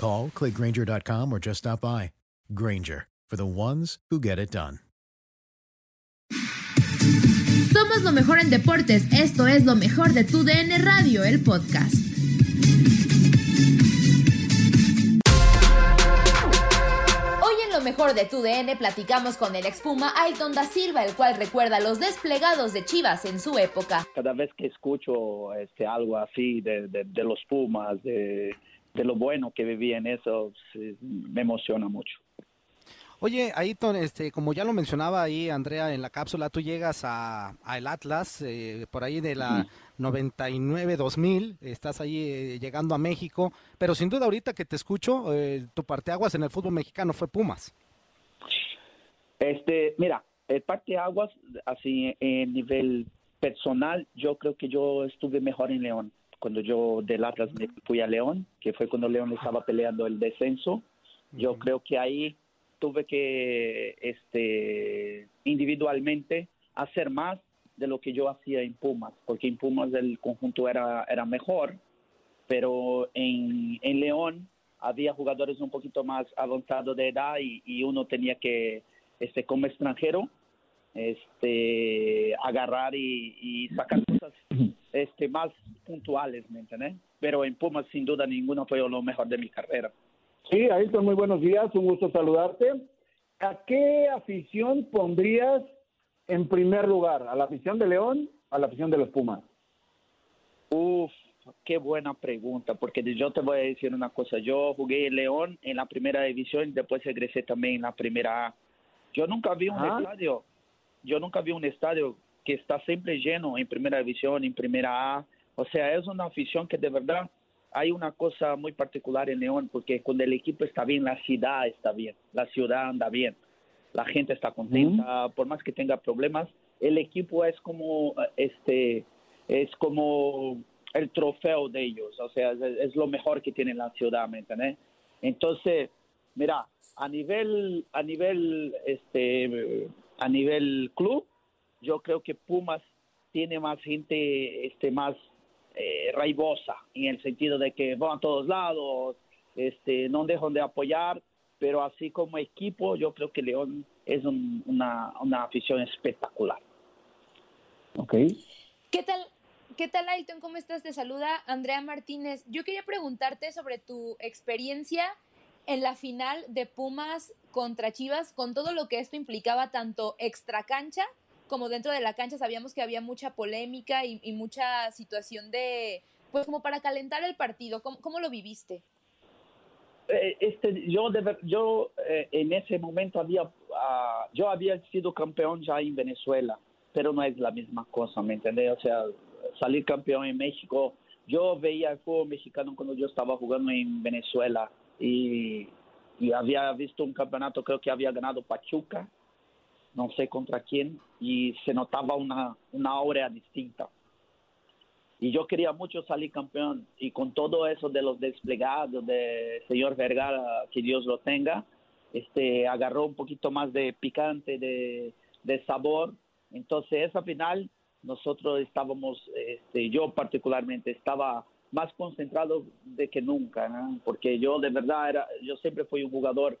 Call, clickgranger.com, or just stop by. Granger, for the ones who get it done. Somos lo mejor en deportes. Esto es lo mejor de tu DN Radio, el podcast. Hoy en lo mejor de tu DN platicamos con el expuma Ailton da Silva, el cual recuerda los desplegados de Chivas en su época. Cada vez que escucho este, algo así de, de, de los Pumas, de, de lo bueno que viví en eso, sí, me emociona mucho. Oye, Ayrton, este, como ya lo mencionaba ahí Andrea en la cápsula, tú llegas a, a el Atlas eh, por ahí de la 99-2000, estás ahí eh, llegando a México, pero sin duda ahorita que te escucho, eh, tu parteaguas en el fútbol mexicano fue Pumas. Este, mira, el parteaguas, así en nivel personal, yo creo que yo estuve mejor en León. Cuando yo del Atlas me fui a León, que fue cuando León estaba peleando el descenso, yo creo que ahí tuve que este individualmente hacer más de lo que yo hacía en Pumas, porque en Pumas el conjunto era, era mejor, pero en, en León había jugadores un poquito más avanzados de edad y, y uno tenía que, este, como extranjero, este, agarrar y, y sacar cosas este, más puntuales, ¿me entiendes? Pero en Pumas sin duda ninguna fue lo mejor de mi carrera. Sí, Ailton, muy buenos días, un gusto saludarte. ¿A qué afición pondrías en primer lugar? ¿A la afición de León a la afición de los Pumas? Uf, qué buena pregunta, porque yo te voy a decir una cosa. Yo jugué en León en la primera división y después egresé también en la primera A. Yo nunca vi un Ah. estadio, yo nunca vi un estadio que está siempre lleno en primera división, en primera A. O sea, es una afición que de verdad hay una cosa muy particular en León, porque cuando el equipo está bien, la ciudad está bien, la ciudad anda bien, la gente está contenta, por más que tenga problemas, el equipo es como este es como el trofeo de ellos, o sea, es, es lo mejor que tiene la ciudad, ¿me entiendes? Entonces, mira, a nivel a nivel este a nivel club, yo creo que Pumas tiene más gente este más eh, raibosa en el sentido de que van a todos lados, este, no dejan de apoyar, pero así como equipo, yo creo que León es un- una, una afición espectacular. Ok. ¿Qué tal? ¿Qué tal, Ailton? ¿Cómo estás? Te saluda Andrea Martínez. Yo quería preguntarte sobre tu experiencia en la final de Pumas contra Chivas, con todo lo que esto implicaba, tanto extra cancha como dentro de la cancha. Sabíamos que había mucha polémica y, y mucha situación de, pues como para calentar el partido. ¿Cómo, cómo lo viviste? Eh, este, yo de yo eh, en ese momento había ah, yo había sido campeón ya en Venezuela, pero no es la misma cosa, ¿me entiendes? O sea, salir campeón en México, yo veía el fútbol mexicano cuando yo estaba jugando en Venezuela y, y había visto un campeonato, creo que había ganado Pachuca, no sé contra quién, y se notaba una, una aura distinta. Y yo quería mucho salir campeón, y con todo eso de los desplegados de señor Vergara, que Dios lo tenga, este, agarró un poquito más de picante, de, de sabor. Entonces, esa final, nosotros estábamos, este, yo particularmente, estaba más concentrado de que nunca, ¿no? porque yo de verdad era, yo siempre fui un jugador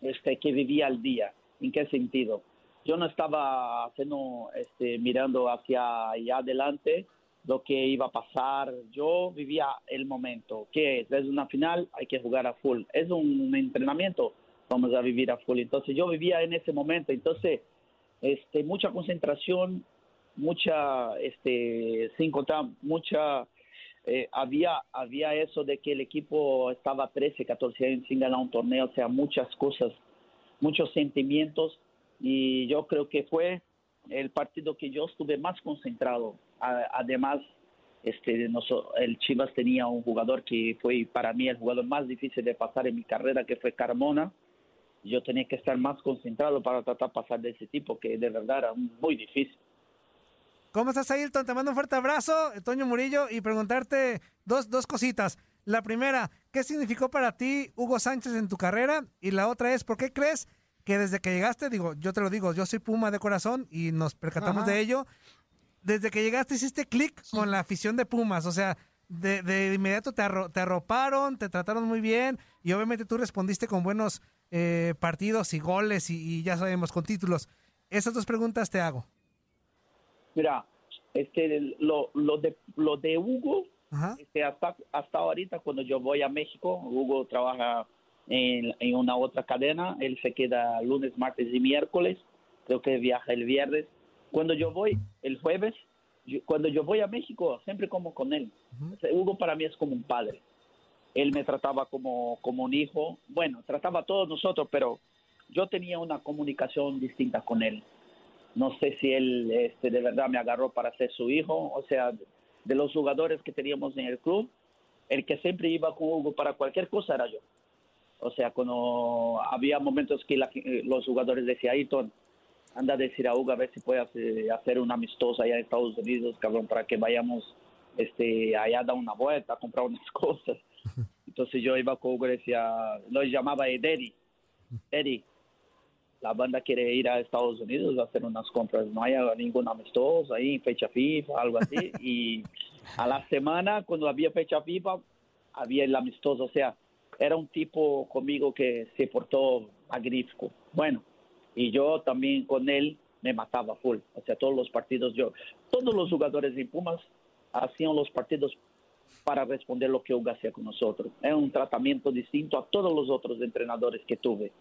este, que vivía al día. ¿En qué sentido? Yo no estaba haciendo, este, mirando hacia allá adelante lo que iba a pasar. Yo vivía el momento. que es? Una final, hay que jugar a full. Es un entrenamiento, vamos a vivir a full. Entonces yo vivía en ese momento. Entonces, este, mucha concentración, mucha, este, sin contar, mucha, eh, había, había eso de que el equipo estaba 13, 14 años sin ganar un torneo, o sea, muchas cosas, muchos sentimientos y yo creo que fue el partido que yo estuve más concentrado. Además, este, el Chivas tenía un jugador que fue para mí el jugador más difícil de pasar en mi carrera, que fue Carmona. Yo tenía que estar más concentrado para tratar de pasar de ese tipo, que de verdad era muy difícil. ¿Cómo estás, Ailton? Te mando un fuerte abrazo, Toño Murillo, y preguntarte dos, dos cositas. La primera, ¿qué significó para ti Hugo Sánchez en tu carrera? Y la otra es, ¿por qué crees que desde que llegaste, digo, yo te lo digo, yo soy Puma de corazón y nos percatamos Ajá. de ello, desde que llegaste hiciste clic con la afición de Pumas, o sea, de, de inmediato te, arro- te arroparon, te trataron muy bien y obviamente tú respondiste con buenos eh, partidos y goles y, y ya sabemos, con títulos. Esas dos preguntas te hago. Mira, este, lo, lo, de, lo de Hugo, este, hasta, hasta ahorita cuando yo voy a México, Hugo trabaja en, en una otra cadena, él se queda lunes, martes y miércoles, creo que viaja el viernes. Cuando yo voy el jueves, yo- cuando yo voy a México, siempre como con él. Hugo para mí es como un padre. Él me trataba como, como un hijo, bueno, trataba a todos nosotros, pero yo tenía una comunicación distinta con él no sé si él este, de verdad me agarró para ser su hijo, o sea, de los jugadores que teníamos en el club, el que siempre iba con Hugo para cualquier cosa era yo. O sea, cuando había momentos que eh, los jugadores decían, Ayton, anda a decir a Hugo a ver si puede hacer, hacer un amistoso allá en Estados Unidos, cabrón, para que vayamos este, allá a dar una vuelta, a comprar unas cosas. Entonces yo iba con Hugo y decía, lo llamaba Eddie, Eddie, la banda quiere ir a Estados Unidos a hacer unas compras, no hay ningún amistoso ahí, fecha FIFA, algo así, y a la semana, cuando había fecha FIFA, había el amistoso, o sea, era un tipo conmigo que se portó magnífico. Bueno, y yo también con él me mataba full, o sea, todos los partidos yo, todos los jugadores de Pumas hacían los partidos para responder lo que Hugo hacía con nosotros. Es un tratamiento distinto a todos los otros entrenadores que tuve.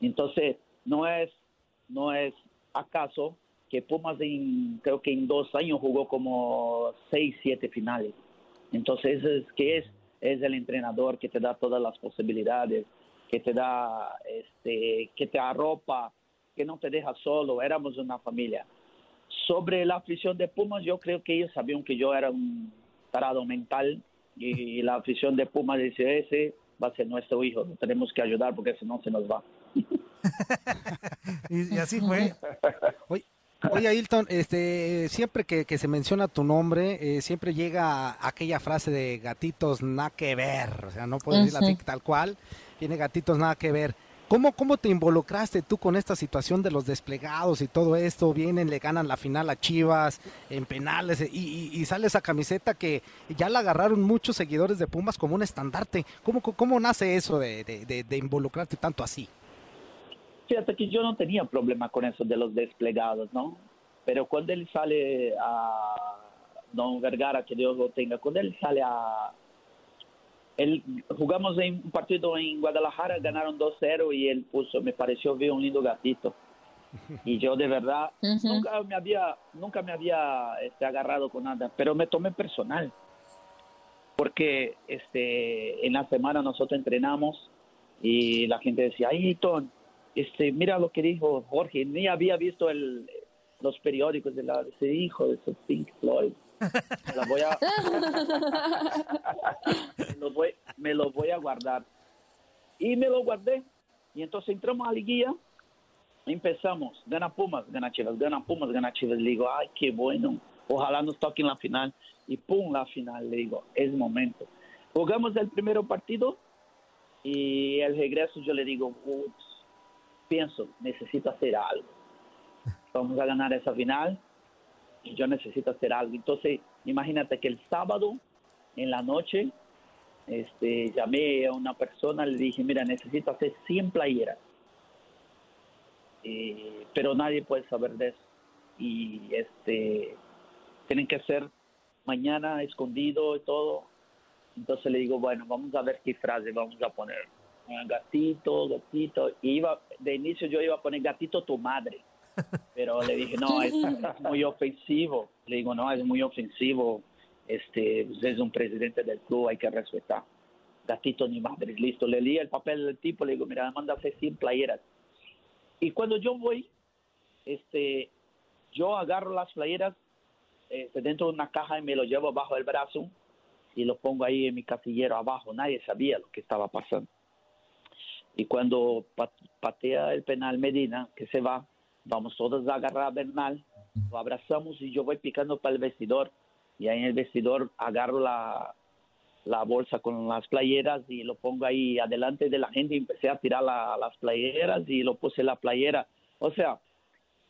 Entonces, no es, no es acaso que Pumas en, creo que en dos años jugó como seis, siete finales. Entonces, es que es, es el entrenador que te da todas las posibilidades, que te da, este, que te arropa, que no te deja solo. Éramos una familia. Sobre la afición de Pumas, yo creo que ellos sabían que yo era un tarado mental y la afición de Pumas dice, ese va a ser nuestro hijo, tenemos que ayudar porque si no se nos va. Y, y así fue. Oye, oye, Ailton, este, siempre que, que se menciona tu nombre, eh, siempre llega aquella frase de gatitos nada que ver, o sea, no puedo decirla así Ujú. tal cual, tiene gatitos nada que ver. ¿Cómo, ¿Cómo te involucraste tú con esta situación de los desplegados y todo esto? Vienen, le ganan la final a Chivas en penales y, y- y sale esa camiseta que ya la agarraron muchos seguidores de Pumas como un estandarte. ¿Cómo, cómo nace eso de, de- de- de involucrarte tanto así? Fíjate que yo no tenía problema con eso de los desplegados, ¿no? Pero cuando él sale a Don Vergara, que Dios lo tenga, cuando él sale a... Él, jugamos en un partido en Guadalajara, ganaron 2-0 y él puso, me pareció ver un lindo gatito. Y yo de verdad nunca me había, nunca me había este, agarrado con nada, pero me tomé personal. Porque este, en la semana nosotros entrenamos y la gente decía, Ayton, este, mira lo que dijo Jorge, ni había visto el, los periódicos de la, ese hijo de Pink Floyd. Me lo voy a, me lo voy, me lo voy a guardar. Y me lo guardé. Y entonces entramos a la liguilla, empezamos, gana Pumas, gana Chivas, gana Pumas, gana Chivas. Le digo, ay, qué bueno, ojalá nos toquen la final. Y pum, la final, le digo, es momento. Jugamos el primer partido y el regreso yo le digo, "Ups, pienso, necesito hacer algo. Vamos a ganar esa final y yo necesito hacer algo. Entonces, imagínate que el sábado en la noche este, llamé a una persona, le dije, mira, necesito hacer 100 playeras. Eh, pero nadie puede saber de eso. Y este, tienen que ser mañana escondido y todo. Entonces le digo, bueno, vamos a ver qué frase vamos a poner. Gatito, gatito. Iba, de inicio yo iba a poner gatito tu madre. Pero le dije, no, es, es muy ofensivo. Le digo, no, es muy ofensivo. Este, usted es un presidente del club, hay que respetar. Gatito ni madre, listo. Le leí el papel del tipo, le digo, mira, manda hacer 100 playeras. Y cuando yo voy, este, yo agarro las playeras este, dentro de una caja y me lo llevo bajo el brazo y lo pongo ahí en mi casillero abajo. Nadie sabía lo que estaba pasando. Y cuando pa- patea el penal Medina, que se va, vamos todos a agarrar a Bernal, lo abrazamos y yo voy picando para el vestidor. Y ahí en el vestidor agarro la, la bolsa con las playeras y lo pongo ahí adelante de la gente y empecé a tirar la- las playeras y lo puse en la playera. O sea,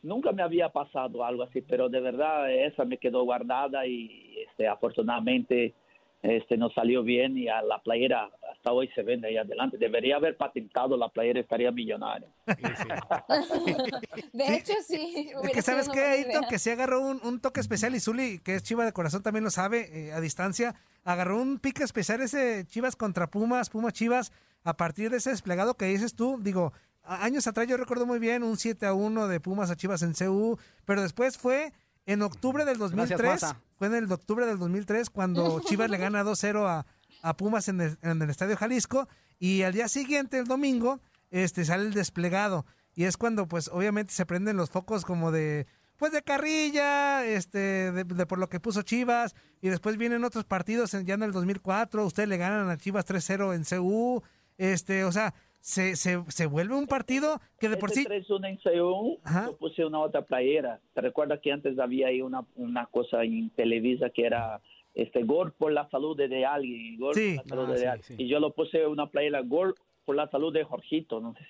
nunca me había pasado algo así, pero de verdad esa me quedó guardada y este, afortunadamente este, nos salió bien y a la playera hasta hoy se vende ahí adelante. Debería haber patentado la playera, estaría millonario. De hecho, sí. Es que sabes buena Ayrton, que sí agarró un, un toque especial y Zuli, que es Chiva de corazón, también lo sabe eh, a distancia, agarró un pique especial ese Chivas contra Pumas, Pumas Chivas, a partir de ese desplegado que dices tú, digo, años atrás yo recuerdo muy bien un 7 a 1 de Pumas a Chivas en CU, pero después fue en octubre del 2003, Maza. fue en el octubre del 2003 cuando Chivas le gana 2-0 a, a Pumas en el, en el Estadio Jalisco y al día siguiente, el domingo, este sale el desplegado y es cuando pues obviamente se prenden los focos como de pues de carrilla, este de, de por lo que puso Chivas y después vienen otros partidos en- ya en el 2004, ustedes le ganan a Chivas 3-0 en CU, este, o sea, se, se, se vuelve un partido que de por sí Ese 3-1 en Seúl, yo puse una otra playera. ¿Te recuerdas que antes había ahí una, una cosa en Televisa que era este gol por la salud de, de alguien? Gol Sí. por la salud Ah, de sí, alguien. Y yo lo puse una playera gol por la salud de Jorgito. No sé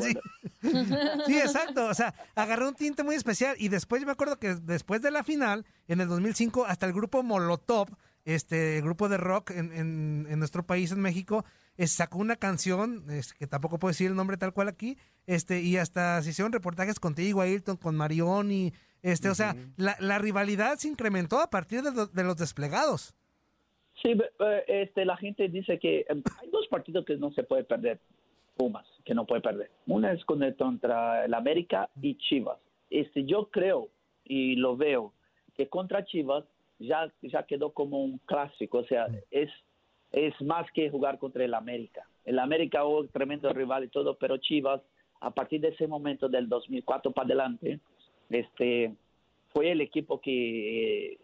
si Sí, exacto. O sea, agarró un tinte muy especial. Y después yo me acuerdo que después de la final, en el 2005, hasta el grupo Molotov, este grupo de rock en, en- en nuestro país, en México, eh, sacó una canción, es, que tampoco puedo decir el nombre tal cual aquí, este y hasta se hicieron reportajes contigo, Ayrton, con Marioni. Este, O sea, la, la rivalidad se incrementó a partir de, lo- de los desplegados. Sí, este, la gente dice que eh, hay dos partidos que no se puede perder, Pumas, que no puede perder. Una es contra el América y Chivas. Este, yo creo y lo veo que contra Chivas ya, ya quedó como un clásico, o sea, es, es más que jugar contra el América. El América, oh, tremendo rival y todo, pero Chivas, a partir de ese momento del 2004 para adelante, este, fue el equipo que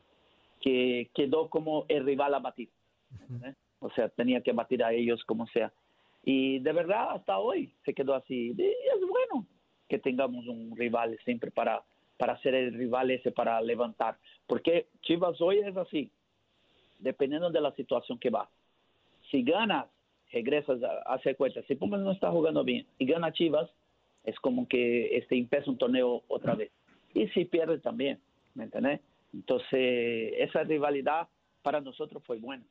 que quedó como el rival a batir. ¿eh? O sea, tenía que batir a ellos como sea. Y de verdad, hasta hoy se quedó así. Y es bueno que tengamos un rival siempre para, para ser el rival ese, para levantar. Porque Chivas hoy es así, dependiendo de la situación que va. Si ganas, regresas a, a hacer cuentas. Si Pumas no está jugando bien y gana Chivas, es como que este empieza un torneo otra vez. Y si pierde también, ¿me entendés? Entonces, esa rivalidad para nosotros fue buena.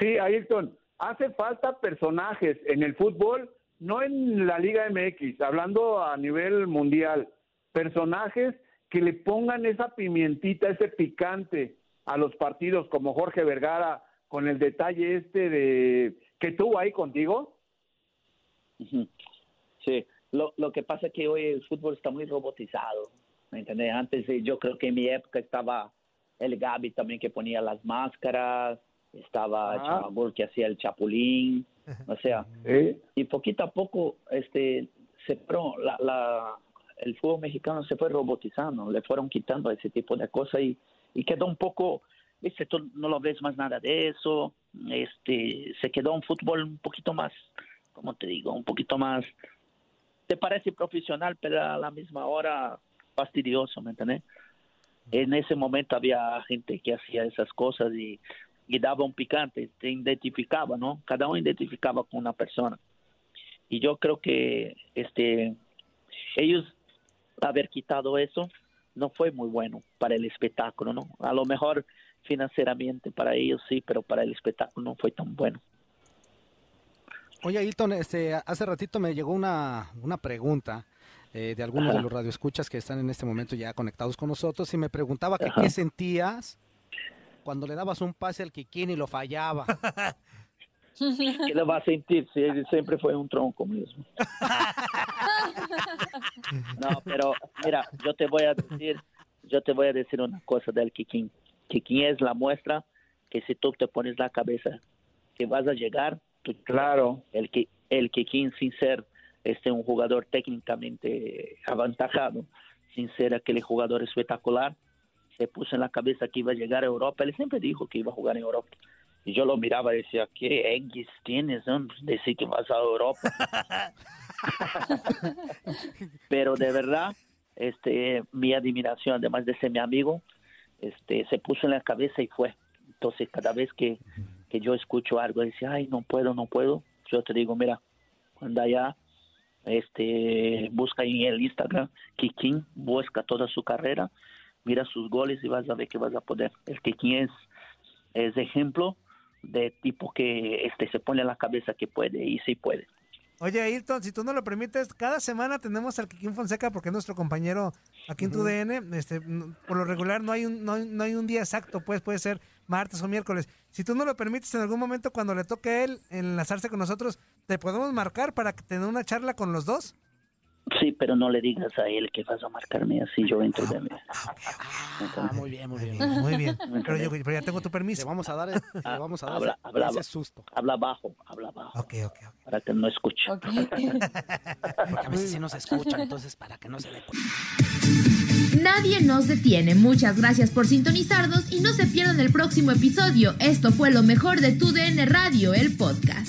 Sí, Ayrton, hace falta personajes en el fútbol, no en la Liga MX, hablando a nivel mundial, personajes que le pongan esa pimientita, ese picante a los partidos, como Jorge Vergara, con el detalle este de que tuvo ahí contigo. Sí, lo, lo que pasa es que hoy el fútbol está muy robotizado, ¿me entiendes? Antes eh, yo creo que en mi época estaba el Gaby también que ponía las máscaras, estaba Ah. Chamagol que hacía el chapulín, o sea, y poquito a poco este se la, la, el fútbol mexicano se fue robotizando, le fueron quitando ese tipo de cosas y, y quedó un poco, viste, tú no lo ves más nada de eso, este, se quedó un fútbol un poquito más, como te digo, un poquito más, te parece profesional, pero a la misma hora fastidioso, ¿me entiendes? En ese momento había gente que hacía esas cosas y, daba un picante, te identificaba, ¿no? Cada uno identificaba con una persona. Y yo creo que este ellos haber quitado eso no fue muy bueno para el espectáculo, ¿no? A lo mejor financieramente para ellos sí, pero para el espectáculo no fue tan bueno. Oye, Ailton, este, hace ratito me llegó una, una pregunta eh, de algunos de los radioescuchas que están en este momento ya conectados con nosotros y me preguntaba que qué sentías cuando le dabas un pase al Kikín y lo fallaba. ¿Qué le va a sentir si él siempre fue un tronco mismo? No, pero mira, yo te voy a decir, yo te voy a decir una cosa del Kikín. Kikín es la muestra que si tú te pones la cabeza que vas a llegar, tú, Claro. el que el Kikín sin ser este un jugador técnicamente avantajado, sin ser aquel jugador espectacular, se puso en la cabeza que iba a llegar a Europa. Él siempre dijo que iba a jugar en Europa. Y yo lo miraba y decía, ¿qué eggs tienes? no? Decir que vas a Europa. Pero de verdad, este, mi admiración, además de ser mi amigo, este, se puso en la cabeza y fue. Entonces, cada vez que, que yo escucho algo, dice, ay, no puedo, no puedo, yo te digo, mira, anda allá, este, busca en el Instagram, Kikín, busca toda su carrera, mira sus goles y vas a ver que vas a poder. El Kikín es, es ejemplo de tipo que este, se pone en la cabeza que puede y sí puede. Oye, Ayrton, si tú no lo permites, cada semana tenemos al Kikín Fonseca porque es nuestro compañero aquí en tu DN. Este, por lo regular no hay, un, no, hay- no hay un día exacto, pues puede ser martes o miércoles. Si tú no lo permites, en algún momento cuando le toque a él enlazarse con nosotros, ¿te podemos marcar para tener una charla con los dos? Sí, pero no le digas a él que vas a marcarme así yo entro de mí. Ah, muy bien, muy bien. Muy bien. Pero, yo, pero ya tengo tu permiso. Le vamos a dar, le vamos a dar Habla, ese- habla, ese susto. habla bajo, habla bajo. Ok, ok, ok. Para que no escuche. Porque a veces sí nos escuchan, entonces para que no se cuenta. Nadie nos detiene. Muchas gracias por sintonizarnos y no se pierdan el próximo episodio. Esto fue lo mejor de Tu DN Radio, el podcast.